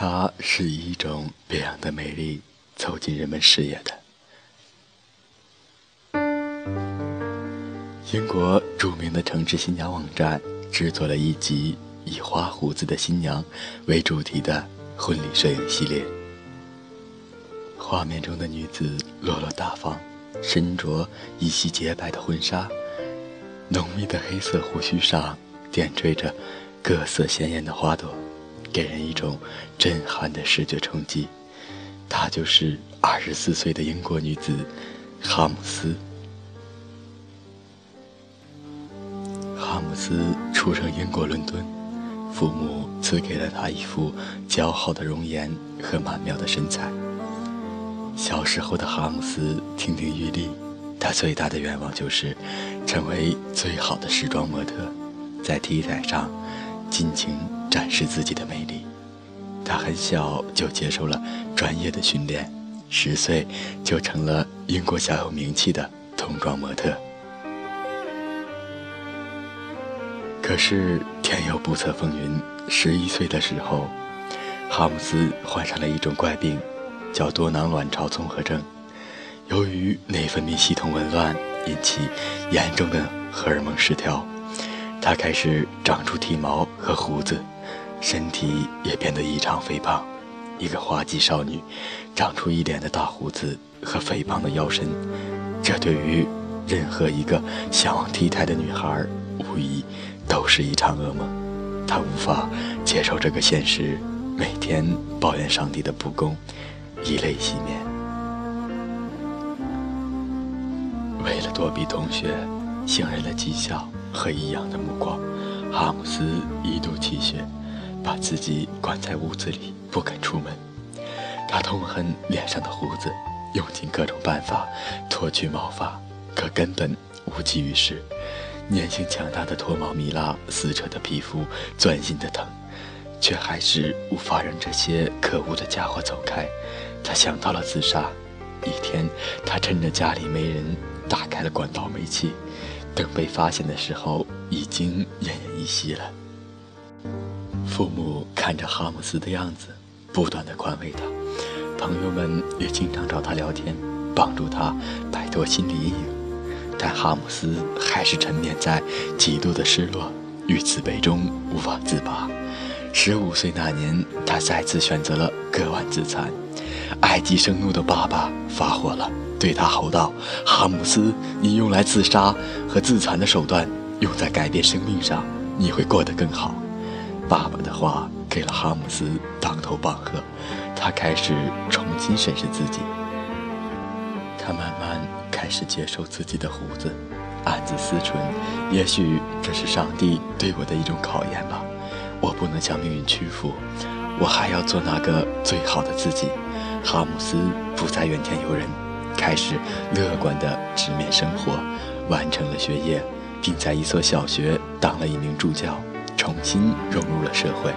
它是以一种别样的美丽走进人们视野的。英国著名的城市新娘网站制作了一集以花胡子的新娘为主题的婚礼摄影系列。画面中的女子落落大方，身着一袭洁白的婚纱，浓密的黑色胡须上点缀着各色鲜艳的花朵，给人一种震撼的视觉冲击。她就是二十四岁的英国女子哈姆斯。哈姆斯出生英国伦敦，父母赐给了他一副姣好的容颜和曼妙的身材。小时候的哈姆斯亭亭玉立，他最大的愿望就是成为最好的时装模特，在 T 台上尽情展示自己的魅力。他很小就接受了专业的训练，十岁就成了英国小有名气的童装模特。可是天有不测风云，十一岁的时候，哈姆斯患上了一种怪病，叫多囊卵巢综合症。由于内分泌系统紊乱，引起严重的荷尔蒙失调，他开始长出体毛和胡子，身体也变得异常肥胖。一个花季少女，长出一脸的大胡子和肥胖的腰身，这对于任何一个向往 T 台的女孩，无疑。都是一场噩梦，他无法接受这个现实，每天抱怨上帝的不公，以泪洗面。为了躲避同学、行人的讥笑和异样的目光，哈姆斯一度气血，把自己关在屋子里不肯出门。他痛恨脸上的胡子，用尽各种办法脱去毛发，可根本无济于事。粘性强大的脱毛蜜蜡撕扯的皮肤，钻心的疼，却还是无法让这些可恶的家伙走开。他想到了自杀。一天，他趁着家里没人，打开了管道煤气。等被发现的时候，已经奄奄一息了。父母看着哈姆斯的样子，不断的宽慰他。朋友们也经常找他聊天，帮助他摆脱心理阴影。但哈姆斯还是沉湎在极度的失落与自卑中无法自拔。十五岁那年，他再次选择了割腕自残。爱极生怒的爸爸发火了，对他吼道：“哈姆斯，你用来自杀和自残的手段用在改变生命上，你会过得更好。”爸爸的话给了哈姆斯当头棒喝，他开始重新审视自己。他慢慢。开始接受自己的胡子，暗自思忖：也许这是上帝对我的一种考验吧。我不能向命运屈服，我还要做那个最好的自己。哈姆斯不再怨天尤人，开始乐观地直面生活，完成了学业，并在一所小学当了一名助教，重新融入了社会。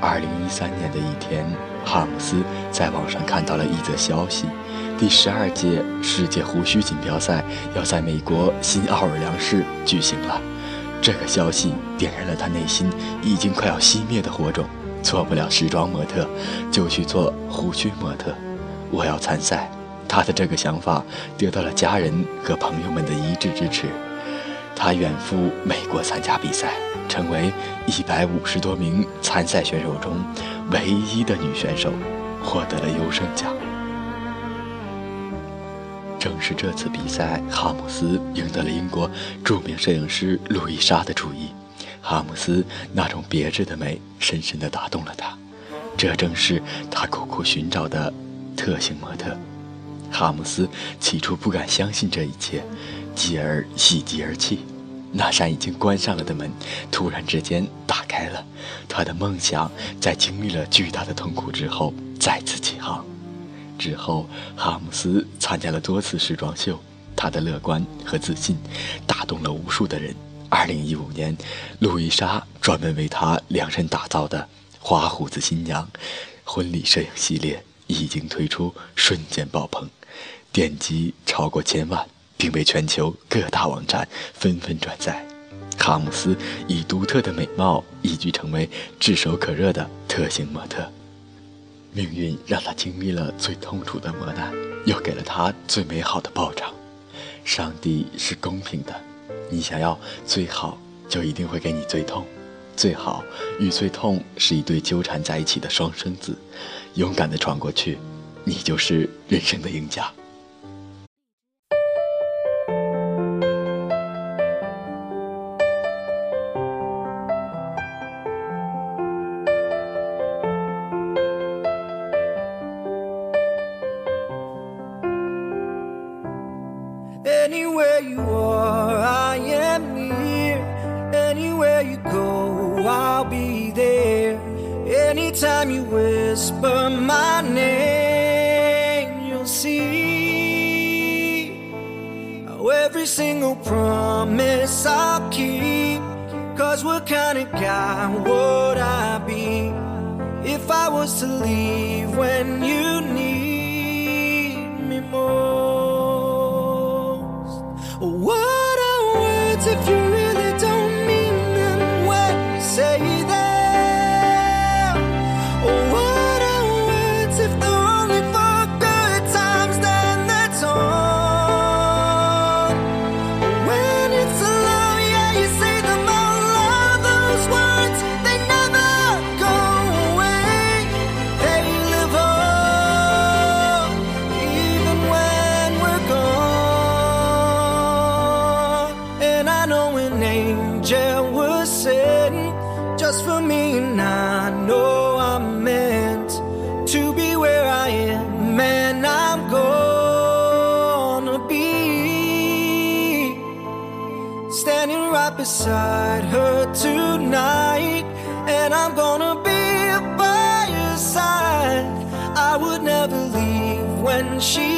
二零一三年的一天。哈姆斯在网上看到了一则消息：第十二届世界胡须锦标赛要在美国新奥尔良市举行了。这个消息点燃了他内心已经快要熄灭的火种。做不了时装模特，就去做胡须模特。我要参赛。他的这个想法得到了家人和朋友们的一致支持。他远赴美国参加比赛，成为一百五十多名参赛选手中。唯一的女选手获得了优胜奖。正是这次比赛，哈姆斯赢得了英国著名摄影师路易莎的注意。哈姆斯那种别致的美深深地打动了他，这正是他苦苦寻找的特型模特。哈姆斯起初不敢相信这一切，继而喜极而泣。那扇已经关上了的门，突然之间打开了。他的梦想在经历了巨大的痛苦之后再次起航。之后，哈姆斯参加了多次时装秀，他的乐观和自信打动了无数的人。2015年，路易莎专门为他量身打造的“花胡子新娘”婚礼摄影系列一经推出，瞬间爆棚，点击超过千万。并被全球各大网站纷纷转载。哈姆斯以独特的美貌一举成为炙手可热的特型模特。命运让他经历了最痛楚的磨难，又给了他最美好的报偿。上帝是公平的，你想要最好，就一定会给你最痛。最好与最痛是一对纠缠在一起的双生子，勇敢的闯过去，你就是人生的赢家。Anywhere you are, Anytime you whisper my name, you'll see how every single promise I'll keep. Cause what kind of guy would I be if I was to leave when you need me most? Just for me, and I know I'm meant to be where I am, and I'm gonna be standing right beside her tonight, and I'm gonna be by her side. I would never leave when she